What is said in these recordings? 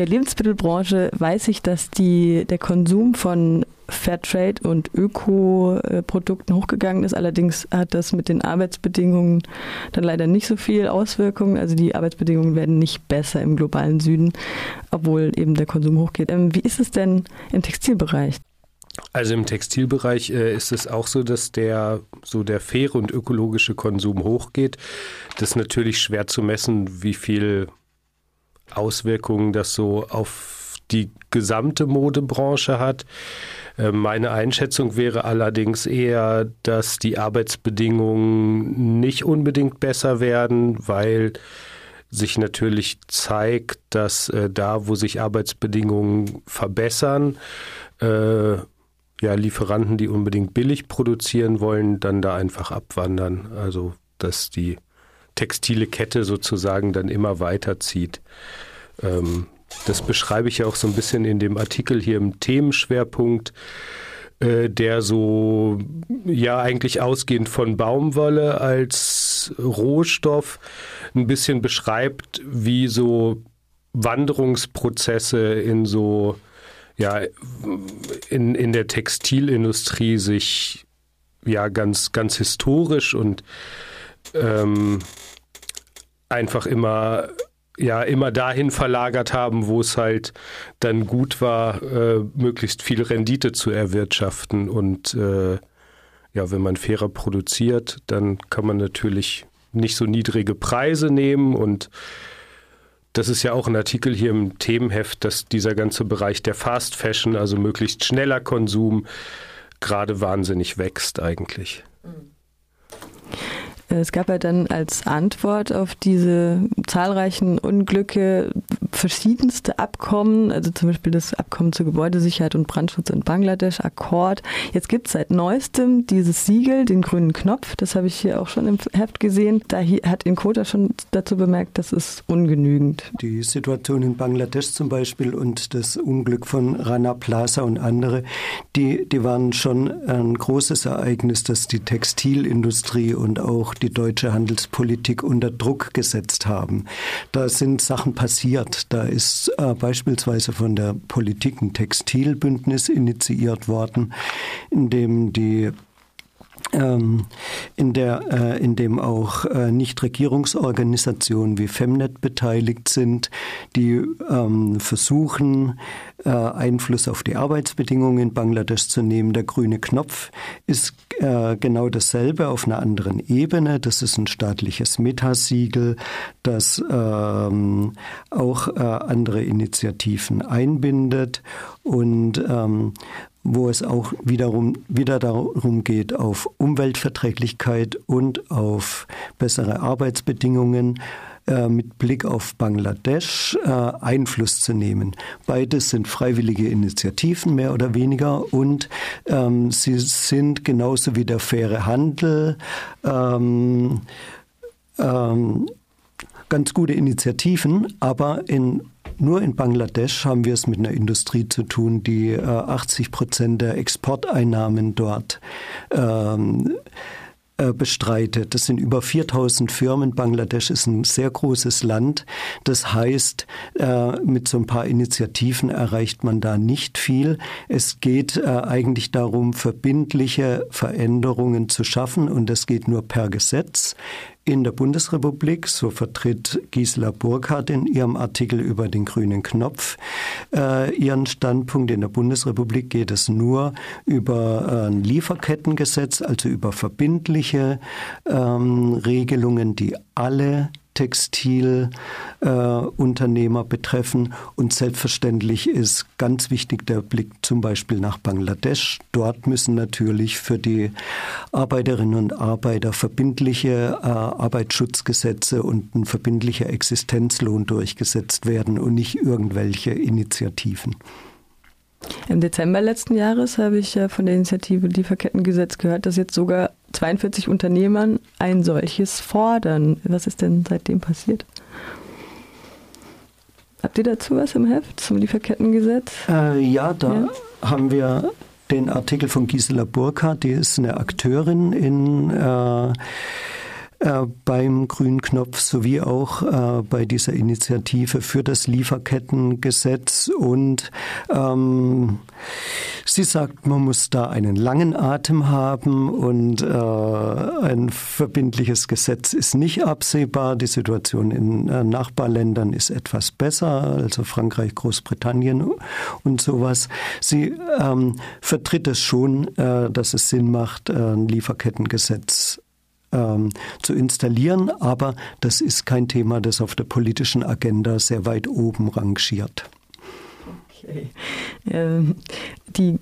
der Lebensmittelbranche weiß ich, dass die, der Konsum von Fairtrade und Öko-Produkten hochgegangen ist. Allerdings hat das mit den Arbeitsbedingungen dann leider nicht so viel Auswirkungen. Also die Arbeitsbedingungen werden nicht besser im globalen Süden, obwohl eben der Konsum hochgeht. Ähm, wie ist es denn im Textilbereich? Also im Textilbereich äh, ist es auch so, dass der so der faire und ökologische Konsum hochgeht. Das ist natürlich schwer zu messen, wie viel Auswirkungen das so auf die gesamte Modebranche hat. Äh, meine Einschätzung wäre allerdings eher, dass die Arbeitsbedingungen nicht unbedingt besser werden, weil sich natürlich zeigt, dass äh, da, wo sich Arbeitsbedingungen verbessern, äh, ja, Lieferanten, die unbedingt billig produzieren wollen, dann da einfach abwandern. Also, dass die textile Kette sozusagen dann immer weiterzieht. Ähm, das beschreibe ich ja auch so ein bisschen in dem Artikel hier im Themenschwerpunkt, äh, der so, ja, eigentlich ausgehend von Baumwolle als Rohstoff ein bisschen beschreibt, wie so Wanderungsprozesse in so, ja, in, in der Textilindustrie sich ja ganz, ganz historisch und ähm, einfach immer ja immer dahin verlagert haben, wo es halt dann gut war, äh, möglichst viel Rendite zu erwirtschaften. Und äh, ja, wenn man fairer produziert, dann kann man natürlich nicht so niedrige Preise nehmen und das ist ja auch ein Artikel hier im Themenheft, dass dieser ganze Bereich der Fast Fashion, also möglichst schneller Konsum, gerade wahnsinnig wächst eigentlich. Mhm. Es gab ja dann als Antwort auf diese zahlreichen Unglücke verschiedenste Abkommen, also zum Beispiel das Abkommen zur Gebäudesicherheit und Brandschutz in Bangladesch, Akkord. Jetzt gibt es seit neuestem dieses Siegel, den grünen Knopf, das habe ich hier auch schon im Heft gesehen. Da hat Inkota schon dazu bemerkt, das ist ungenügend. Die Situation in Bangladesch zum Beispiel und das Unglück von Rana Plaza und andere, die, die waren schon ein großes Ereignis, das die Textilindustrie und auch die deutsche Handelspolitik unter Druck gesetzt haben. Da sind Sachen passiert. Da ist äh, beispielsweise von der Politik ein Textilbündnis initiiert worden, in dem die in, der, äh, in dem auch äh, Nichtregierungsorganisationen wie Femnet beteiligt sind, die ähm, versuchen, äh, Einfluss auf die Arbeitsbedingungen in Bangladesch zu nehmen. Der grüne Knopf ist genau dasselbe auf einer anderen Ebene. Das ist ein staatliches Metasiegel, das ähm, auch andere Initiativen einbindet und ähm, wo es auch wiederum wieder darum geht, auf Umweltverträglichkeit und auf bessere Arbeitsbedingungen äh, mit Blick auf Bangladesch äh, Einfluss zu nehmen. Beides sind freiwillige Initiativen mehr oder weniger und ähm, sie sind genauso wie der faire Handel ähm, ähm, ganz gute Initiativen, aber in nur in Bangladesch haben wir es mit einer Industrie zu tun, die äh, 80 Prozent der Exporteinnahmen dort ähm, äh, bestreitet. Das sind über 4000 Firmen. Bangladesch ist ein sehr großes Land. Das heißt, äh, mit so ein paar Initiativen erreicht man da nicht viel. Es geht äh, eigentlich darum, verbindliche Veränderungen zu schaffen und das geht nur per Gesetz in der Bundesrepublik, so vertritt Gisela Burkhardt in ihrem Artikel über den grünen Knopf äh, ihren Standpunkt. In der Bundesrepublik geht es nur über äh, ein Lieferkettengesetz, also über verbindliche ähm, Regelungen, die alle Textilunternehmer äh, betreffen. Und selbstverständlich ist ganz wichtig der Blick zum Beispiel nach Bangladesch. Dort müssen natürlich für die Arbeiterinnen und Arbeiter verbindliche äh, Arbeitsschutzgesetze und ein verbindlicher Existenzlohn durchgesetzt werden und nicht irgendwelche Initiativen. Im Dezember letzten Jahres habe ich von der Initiative Lieferkettengesetz gehört, dass jetzt sogar 42 Unternehmern ein solches fordern. Was ist denn seitdem passiert? Habt ihr dazu was im Heft zum Lieferkettengesetz? Äh, ja, da ja. haben wir den Artikel von Gisela Burkhardt, die ist eine Akteurin in, äh, äh, beim Grünknopf sowie auch äh, bei dieser Initiative für das Lieferkettengesetz. Und ähm, sie sagt, man muss da einen langen Atem haben und äh, ein verbindliches Gesetz ist nicht absehbar. Die Situation in äh, Nachbarländern ist etwas besser, also Frankreich, Großbritannien und sowas. Sie ähm, vertritt es schon, äh, dass es Sinn macht, ein Lieferkettengesetz ähm, zu installieren, aber das ist kein Thema, das auf der politischen Agenda sehr weit oben rangiert. Okay. Ähm, die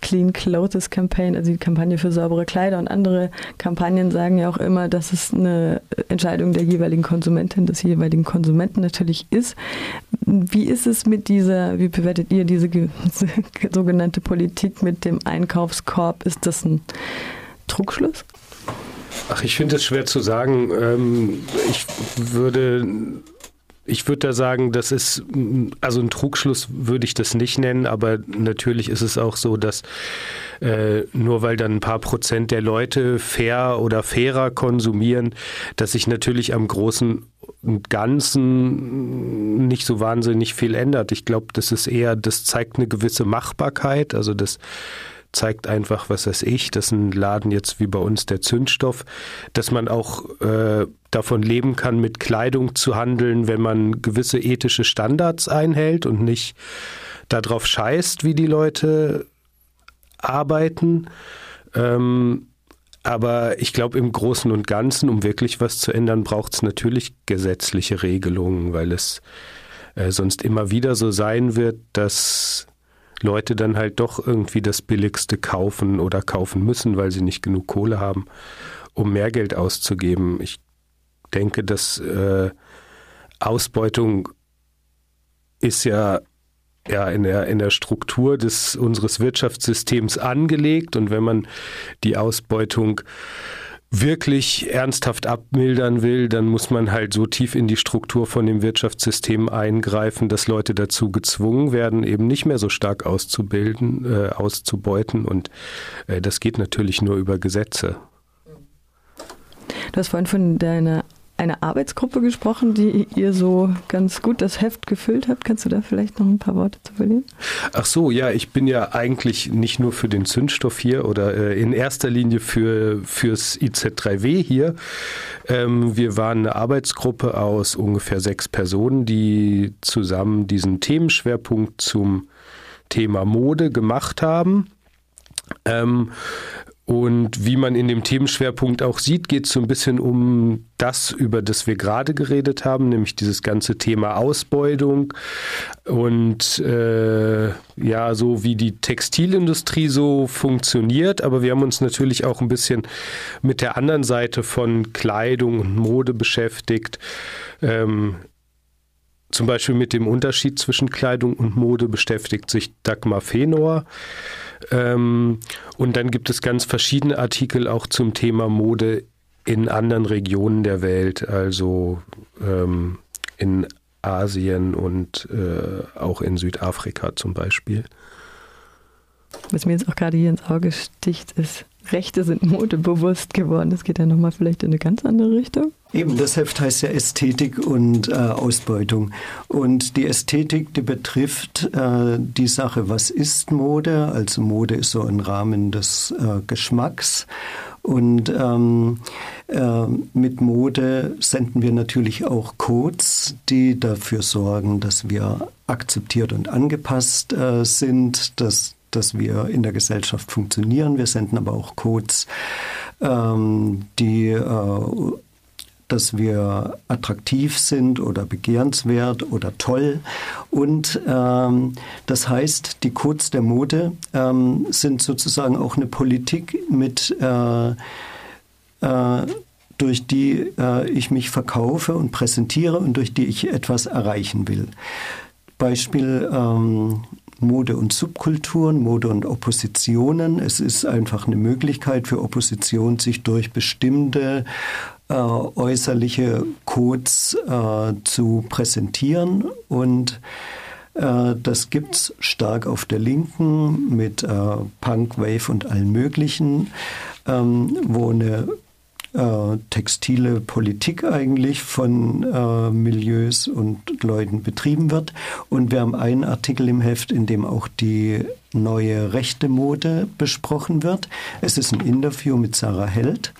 Clean Clothes Campaign, also die Kampagne für saubere Kleider und andere Kampagnen sagen ja auch immer, dass es eine Entscheidung der jeweiligen Konsumentin, des jeweiligen Konsumenten natürlich ist. Wie ist es mit dieser, wie bewertet ihr diese sogenannte Politik mit dem Einkaufskorb? Ist das ein Trugschluss? Ach, ich finde es schwer zu sagen. Ähm, ich würde ich würde da sagen, das ist, also ein Trugschluss würde ich das nicht nennen, aber natürlich ist es auch so, dass äh, nur weil dann ein paar Prozent der Leute fair oder fairer konsumieren, dass sich natürlich am großen und Ganzen nicht so wahnsinnig viel ändert. Ich glaube, das ist eher, das zeigt eine gewisse Machbarkeit, also das zeigt einfach, was weiß ich, dass ein Laden jetzt wie bei uns der Zündstoff, dass man auch äh, davon leben kann, mit Kleidung zu handeln, wenn man gewisse ethische Standards einhält und nicht darauf scheißt, wie die Leute arbeiten. Ähm, aber ich glaube, im Großen und Ganzen, um wirklich was zu ändern, braucht es natürlich gesetzliche Regelungen, weil es äh, sonst immer wieder so sein wird, dass Leute dann halt doch irgendwie das Billigste kaufen oder kaufen müssen, weil sie nicht genug Kohle haben, um mehr Geld auszugeben. Ich denke, dass äh, Ausbeutung ist ja ja in der in der Struktur des unseres Wirtschaftssystems angelegt und wenn man die Ausbeutung wirklich ernsthaft abmildern will, dann muss man halt so tief in die Struktur von dem Wirtschaftssystem eingreifen, dass Leute dazu gezwungen werden, eben nicht mehr so stark auszubilden, äh, auszubeuten. Und äh, das geht natürlich nur über Gesetze. Du hast vorhin von deiner eine Arbeitsgruppe gesprochen, die ihr so ganz gut das Heft gefüllt habt. Kannst du da vielleicht noch ein paar Worte zu verlieren? Ach so, ja, ich bin ja eigentlich nicht nur für den Zündstoff hier oder äh, in erster Linie für fürs IZ3W hier. Ähm, wir waren eine Arbeitsgruppe aus ungefähr sechs Personen, die zusammen diesen Themenschwerpunkt zum Thema Mode gemacht haben. Ähm, und wie man in dem Themenschwerpunkt auch sieht, geht es so ein bisschen um das, über das wir gerade geredet haben, nämlich dieses ganze Thema Ausbeutung und äh, ja, so wie die Textilindustrie so funktioniert. Aber wir haben uns natürlich auch ein bisschen mit der anderen Seite von Kleidung und Mode beschäftigt. Ähm, zum Beispiel mit dem Unterschied zwischen Kleidung und Mode beschäftigt sich Dagmar Fenor. Ähm, und dann gibt es ganz verschiedene Artikel auch zum Thema Mode in anderen Regionen der Welt, also ähm, in Asien und äh, auch in Südafrika zum Beispiel. Was mir jetzt auch gerade hier ins Auge sticht, ist, Rechte sind modebewusst geworden. Das geht ja nochmal vielleicht in eine ganz andere Richtung. Eben, das Heft heißt ja Ästhetik und äh, Ausbeutung. Und die Ästhetik, die betrifft äh, die Sache, was ist Mode? Also Mode ist so ein Rahmen des äh, Geschmacks. Und ähm, äh, mit Mode senden wir natürlich auch Codes, die dafür sorgen, dass wir akzeptiert und angepasst äh, sind, dass dass wir in der Gesellschaft funktionieren. Wir senden aber auch Codes, ähm, die äh, dass wir attraktiv sind oder begehrenswert oder toll. Und ähm, das heißt, die Codes der Mode ähm, sind sozusagen auch eine Politik mit äh, äh, durch die äh, ich mich verkaufe und präsentiere und durch die ich etwas erreichen will. Beispiel ähm, Mode und Subkulturen, Mode und Oppositionen. Es ist einfach eine Möglichkeit für Opposition, sich durch bestimmte äh, äußerliche Codes äh, zu präsentieren und äh, das gibt's stark auf der Linken mit äh, Punk, Wave und allen möglichen, ähm, wo eine äh, textile Politik eigentlich von äh, Milieus und Leuten betrieben wird. Und wir haben einen Artikel im Heft, in dem auch die neue rechte Mode besprochen wird. Es ist ein Interview mit Sarah Held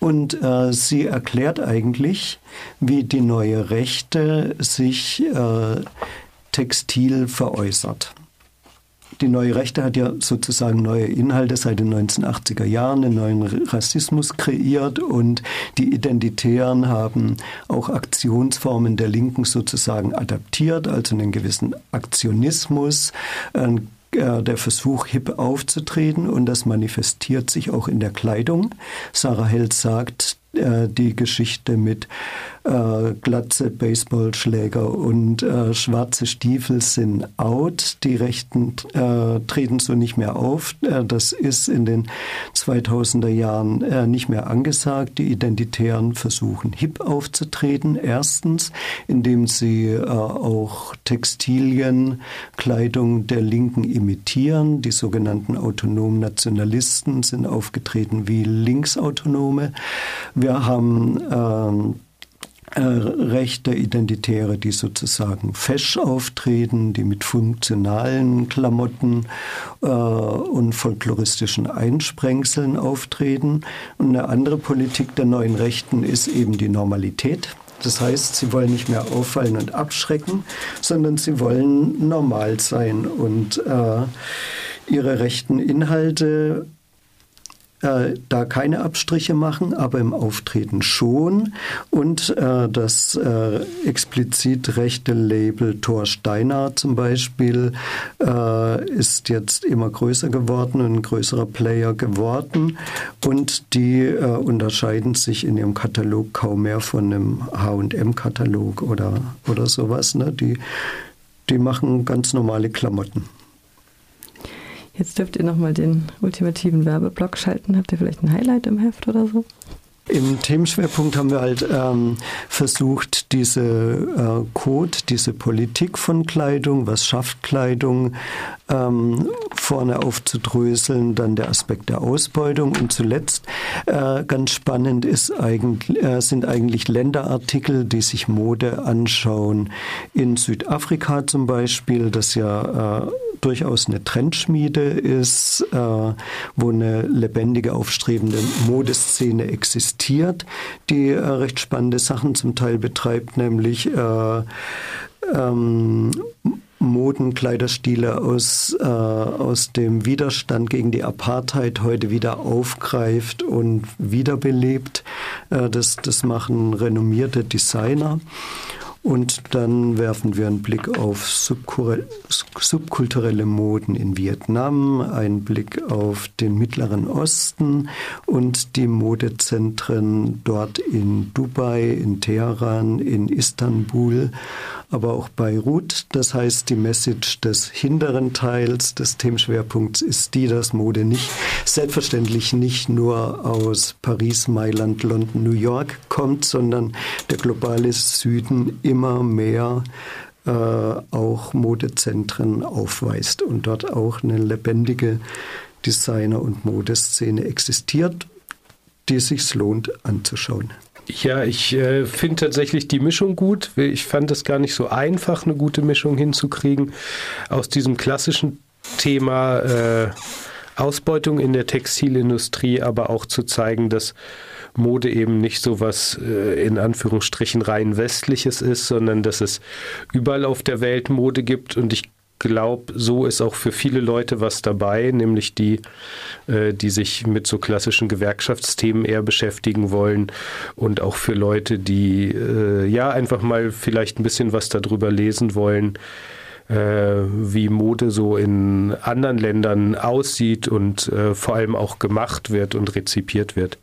und äh, sie erklärt eigentlich, wie die neue Rechte sich äh, textil veräußert. Die neue Rechte hat ja sozusagen neue Inhalte seit den 1980er Jahren, einen neuen Rassismus kreiert und die Identitären haben auch Aktionsformen der Linken sozusagen adaptiert, also einen gewissen Aktionismus, äh, der Versuch, hip aufzutreten und das manifestiert sich auch in der Kleidung. Sarah Held sagt, äh, die Geschichte mit äh, Glatze, Baseballschläger und äh, schwarze Stiefel sind out. Die Rechten äh, treten so nicht mehr auf. Äh, das ist in den 2000er Jahren nicht mehr angesagt. Die Identitären versuchen hip aufzutreten. Erstens, indem sie auch Textilien, Kleidung der Linken imitieren. Die sogenannten autonomen Nationalisten sind aufgetreten wie Linksautonome. Wir haben ähm, äh, rechte Identitäre, die sozusagen fesch auftreten, die mit funktionalen Klamotten äh, und folkloristischen Einsprengseln auftreten. Und eine andere Politik der neuen Rechten ist eben die Normalität. Das heißt, sie wollen nicht mehr auffallen und abschrecken, sondern sie wollen normal sein und äh, ihre rechten Inhalte äh, da keine Abstriche machen, aber im Auftreten schon. Und äh, das äh, explizit rechte Label Thor Steiner zum Beispiel äh, ist jetzt immer größer geworden, ein größerer Player geworden. Und die äh, unterscheiden sich in ihrem Katalog kaum mehr von einem HM-Katalog oder, oder sowas. Ne? Die, die machen ganz normale Klamotten. Jetzt dürft ihr nochmal den ultimativen Werbeblock schalten. Habt ihr vielleicht ein Highlight im Heft oder so? Im Themenschwerpunkt haben wir halt ähm, versucht, diese äh, Code, diese Politik von Kleidung, was schafft Kleidung, ähm, vorne aufzudröseln, dann der Aspekt der Ausbeutung und zuletzt äh, ganz spannend ist eigentlich, äh, sind eigentlich Länderartikel, die sich Mode anschauen. In Südafrika zum Beispiel, das ja äh, durchaus eine Trendschmiede ist, äh, wo eine lebendige, aufstrebende Modeszene existiert, die äh, recht spannende Sachen zum Teil betreibt, nämlich äh, ähm, Modenkleiderstile aus, äh, aus dem Widerstand gegen die Apartheid heute wieder aufgreift und wiederbelebt. Äh, das, das machen renommierte Designer. Und dann werfen wir einen Blick auf subkulturelle Moden in Vietnam, einen Blick auf den Mittleren Osten und die Modezentren dort in Dubai, in Teheran, in Istanbul aber auch Beirut. Das heißt, die Message des hinteren Teils des Themenschwerpunkts ist die, dass Mode nicht selbstverständlich nicht nur aus Paris, Mailand, London, New York kommt, sondern der globale Süden immer mehr äh, auch Modezentren aufweist und dort auch eine lebendige Designer- und Modeszene existiert, die es sich lohnt anzuschauen. Ja, ich äh, finde tatsächlich die Mischung gut. Ich fand es gar nicht so einfach, eine gute Mischung hinzukriegen aus diesem klassischen Thema äh, Ausbeutung in der Textilindustrie, aber auch zu zeigen, dass Mode eben nicht so was äh, in Anführungsstrichen rein westliches ist, sondern dass es überall auf der Welt Mode gibt und ich glaube, so ist auch für viele Leute was dabei, nämlich die, äh, die sich mit so klassischen Gewerkschaftsthemen eher beschäftigen wollen und auch für Leute, die äh, ja einfach mal vielleicht ein bisschen was darüber lesen wollen, äh, wie Mode so in anderen Ländern aussieht und vor allem auch gemacht wird und rezipiert wird.